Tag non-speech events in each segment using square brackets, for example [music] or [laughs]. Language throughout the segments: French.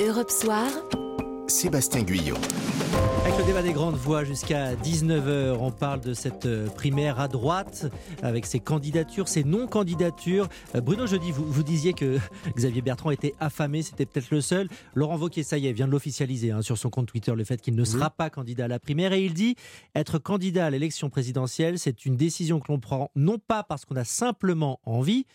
Europe Soir. Sébastien Guyot. Avec le débat des grandes voix jusqu'à 19h, on parle de cette euh, primaire à droite, avec ses candidatures, ses non-candidatures. Euh, Bruno Jeudi, vous, vous disiez que [laughs] Xavier Bertrand était affamé, c'était peut-être le seul. Laurent Wauquiez, ça y est, vient de l'officialiser hein, sur son compte Twitter, le fait qu'il ne sera pas candidat à la primaire. Et il dit, être candidat à l'élection présidentielle, c'est une décision que l'on prend non pas parce qu'on a simplement envie,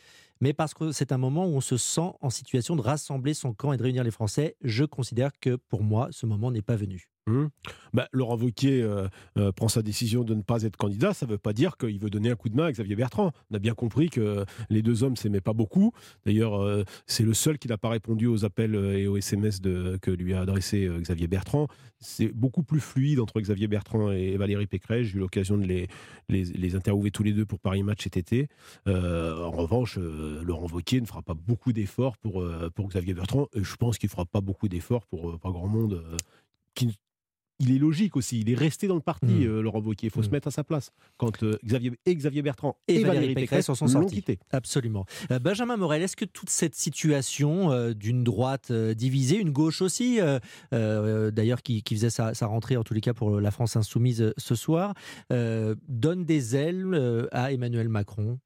mais parce que c'est un moment où on se sent en situation de rassembler son camp et de réunir les Français. Je considère que pour moi, ce moment n'est pas venu. Hum. Bah, Laurent Wauquiez euh, euh, prend sa décision de ne pas être candidat, ça ne veut pas dire qu'il veut donner un coup de main à Xavier Bertrand. On a bien compris que les deux hommes s'aimaient pas beaucoup. D'ailleurs, euh, c'est le seul qui n'a pas répondu aux appels et aux SMS que lui a adressé Xavier Bertrand. C'est beaucoup plus fluide entre Xavier Bertrand et Valérie Pécresse. J'ai eu l'occasion de les, les, les, interviewer tous les deux pour Paris Match cet été. en revanche, Laurent Wauquiez ne fera pas beaucoup d'efforts pour, pour Xavier Bertrand. Et je pense qu'il ne fera pas beaucoup d'efforts pour pas grand monde qui il est logique aussi. Il est resté dans le parti, mmh. euh, Laurent Wauquiez. Il faut mmh. se mettre à sa place. Quand euh, Xavier, et Xavier Bertrand et, et Valérie, Pécresse, sont sortis. Absolument. Euh, Benjamin Morel, est-ce que toute cette situation d'une droite divisée, une gauche aussi, d'ailleurs qui, qui, faisait sa, sa, rentrée en tous les cas pour la France insoumise ce soir, donne des ailes à Emmanuel Macron?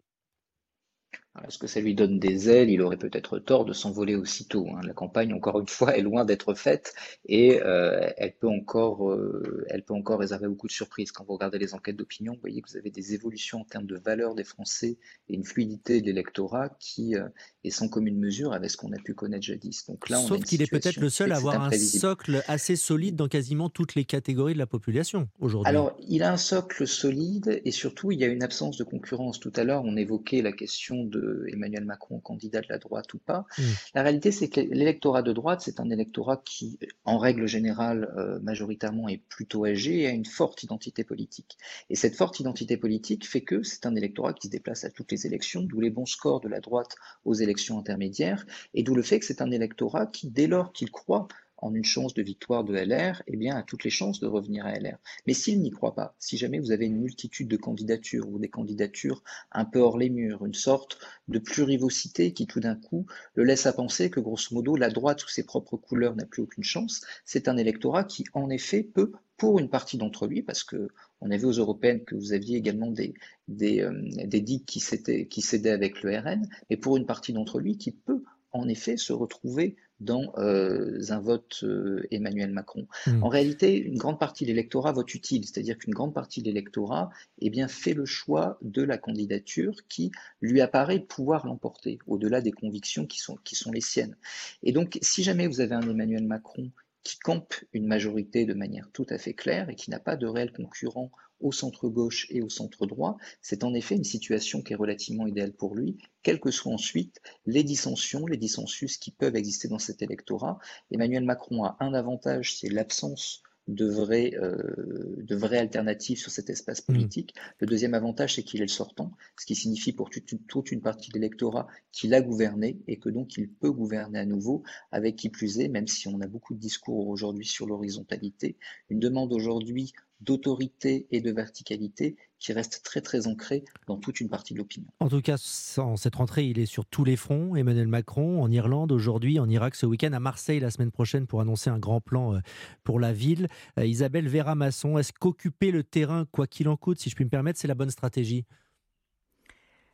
Est-ce que ça lui donne des ailes Il aurait peut-être tort de s'envoler aussitôt. Hein. La campagne, encore une fois, est loin d'être faite et euh, elle, peut encore, euh, elle peut encore réserver beaucoup de surprises. Quand vous regardez les enquêtes d'opinion, vous voyez que vous avez des évolutions en termes de valeur des Français et une fluidité de l'électorat qui euh, est sans commune mesure avec ce qu'on a pu connaître jadis. Donc là, Sauf qu'il est peut-être le seul à avoir un socle assez solide dans quasiment toutes les catégories de la population aujourd'hui. Alors, il a un socle solide et surtout, il y a une absence de concurrence. Tout à l'heure, on évoquait la question de Emmanuel Macron candidat de la droite ou pas. Mm. La réalité, c'est que l'électorat de droite, c'est un électorat qui, en règle générale, euh, majoritairement est plutôt âgé et a une forte identité politique. Et cette forte identité politique fait que c'est un électorat qui se déplace à toutes les élections, d'où les bons scores de la droite aux élections intermédiaires, et d'où le fait que c'est un électorat qui, dès lors qu'il croit en une chance de victoire de LR, eh bien, a toutes les chances de revenir à LR. Mais s'il n'y croit pas, si jamais vous avez une multitude de candidatures ou des candidatures un peu hors les murs, une sorte de plurivocité qui tout d'un coup le laisse à penser que grosso modo la droite sous ses propres couleurs n'a plus aucune chance, c'est un électorat qui en effet peut pour une partie d'entre lui, parce que on vu aux européennes que vous aviez également des, des, euh, des digues qui, qui cédaient avec le RN, mais pour une partie d'entre lui qui peut en effet se retrouver dans euh, un vote euh, Emmanuel Macron. Hmm. En réalité, une grande partie de l'électorat vote utile, c'est-à-dire qu'une grande partie de l'électorat eh bien, fait le choix de la candidature qui lui apparaît pouvoir l'emporter, au-delà des convictions qui sont, qui sont les siennes. Et donc, si jamais vous avez un Emmanuel Macron qui campe une majorité de manière tout à fait claire et qui n'a pas de réel concurrent au centre gauche et au centre droit, c'est en effet une situation qui est relativement idéale pour lui, quelles que soient ensuite les dissensions, les dissensus qui peuvent exister dans cet électorat. Emmanuel Macron a un avantage, c'est l'absence de vraies, euh, de vraies alternatives sur cet espace mmh. politique. Le deuxième avantage, c'est qu'il est le sortant, ce qui signifie pour toute une, toute une partie de l'électorat qu'il a gouverné et que donc il peut gouverner à nouveau, avec qui plus est, même si on a beaucoup de discours aujourd'hui sur l'horizontalité, une demande aujourd'hui d'autorité et de verticalité qui reste très très ancré dans toute une partie de l'opinion. En tout cas, en cette rentrée, il est sur tous les fronts. Emmanuel Macron en Irlande aujourd'hui, en Irak ce week-end, à Marseille la semaine prochaine pour annoncer un grand plan euh, pour la ville. Euh, Isabelle Vera-Masson, est-ce qu'occuper le terrain, quoi qu'il en coûte, si je puis me permettre, c'est la bonne stratégie?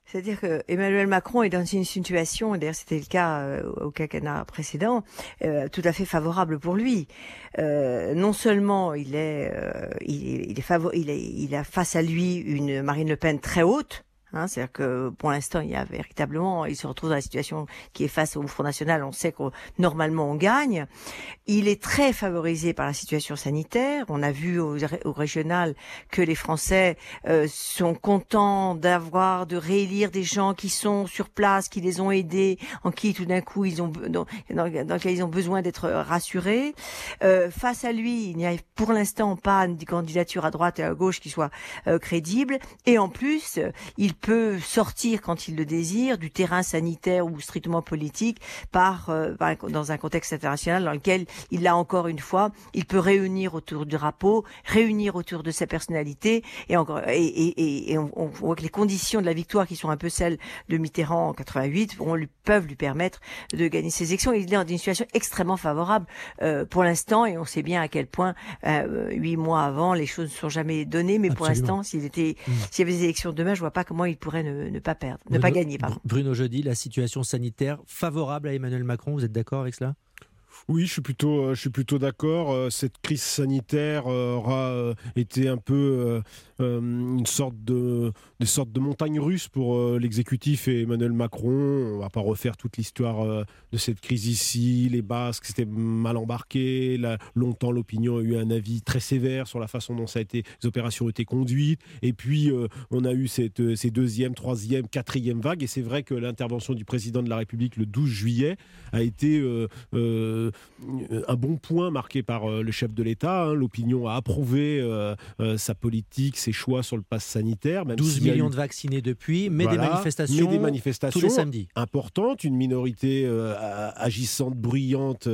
C'est-à-dire que Emmanuel Macron est dans une situation, d'ailleurs c'était le cas euh, au quinquennat précédent, euh, tout à fait favorable pour lui. Euh, non seulement il est, il, est il, il a face à lui une Marine Le Pen très haute, Hein, C'est-à-dire que pour l'instant, il y a véritablement, il se retrouve dans la situation qui est face au Front National. On sait que normalement on gagne. Il est très favorisé par la situation sanitaire. On a vu au, au régional que les Français euh, sont contents d'avoir, de réélire des gens qui sont sur place, qui les ont aidés, en qui tout d'un coup ils ont, dans, dans, lesquels ils ont besoin d'être rassurés. Euh, face à lui, il n'y a pour l'instant pas une candidature à droite et à gauche qui soit euh, crédible. Et en plus, il peut sortir quand il le désire du terrain sanitaire ou strictement politique par, euh, dans un contexte international dans lequel il l'a encore une fois, il peut réunir autour du drapeau, réunir autour de sa personnalité et encore et, et, on, voit que les conditions de la victoire qui sont un peu celles de Mitterrand en 88 on lui, peuvent lui permettre de gagner ses élections. Il est dans une situation extrêmement favorable euh, pour l'instant et on sait bien à quel point euh, huit mois avant les choses ne sont jamais données. Mais pour l'instant, s'il était, mm. s'il y avait des élections demain, je vois pas comment il pourrait ne, pas perdre, ne pas gagner. Pardon. Bruno Jeudi, la situation sanitaire favorable à Emmanuel Macron, vous êtes d'accord avec cela? Oui, je suis plutôt, euh, je suis plutôt d'accord. Euh, cette crise sanitaire euh, aura été un peu une sorte de, des sortes de montagne russe pour l'exécutif et Emmanuel Macron. On va pas refaire toute l'histoire de cette crise ici. Les Basques, c'était mal embarqué. longtemps, l'opinion a eu un avis très sévère sur la façon dont ça a été, les opérations ont été conduites. Et puis, on a eu cette, ces deuxième, troisième, quatrième vagues. Et c'est vrai que l'intervention du président de la République le 12 juillet a été un bon point marqué par euh, le chef de l'État. Hein. L'opinion a approuvé euh, sa politique, ses choix sur le pass sanitaire. 12 millions de vaccinés depuis, mais, des manifestations des manifestations tous les samedis. Importantes, une minorité agissante, bruyante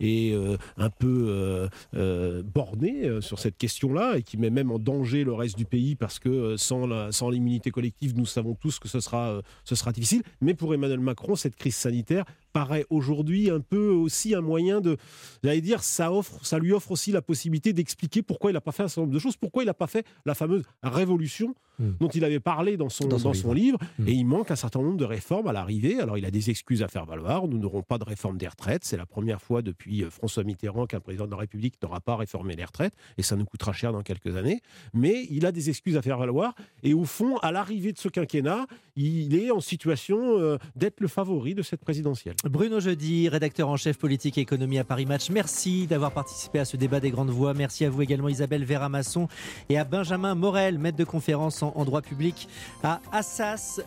et un peu bornée sur cette question-là et qui met même en danger le reste du pays parce que sans, sans l'immunité collective, nous savons tous que ce sera, ce sera difficile. Mais pour Emmanuel Macron, cette crise sanitaire paraît aujourd'hui un peu aussi un moyen de, j'allais dire, ça offre, ça lui offre aussi la possibilité d'expliquer pourquoi il n'a pas fait un certain nombre de choses, pourquoi il n'a pas fait la fameuse révolution hmm. dont il avait parlé dans son, dans son, livre. Hmm. Et il manque un certain nombre de réformes à l'arrivée. Alors il a des excuses à faire valoir. Nous n'aurons pas de réforme des retraites. C'est la première fois depuis euh, François Mitterrand qu'un président de la République n'aura pas réformé les retraites. Et ça nous coûtera cher dans quelques années. Mais il a des excuses à faire valoir. Et au fond, à l'arrivée de ce quinquennat, il est en situation euh, d'être le favori de cette présidentielle. Bruno Jeudi, rédacteur en chef politique et économie à Paris Match. Merci d'avoir participé à ce débat des grandes voix. Merci à vous également Isabelle Vera-Masson et à Benjamin Morel, maître de conférence en, droit public à Assas.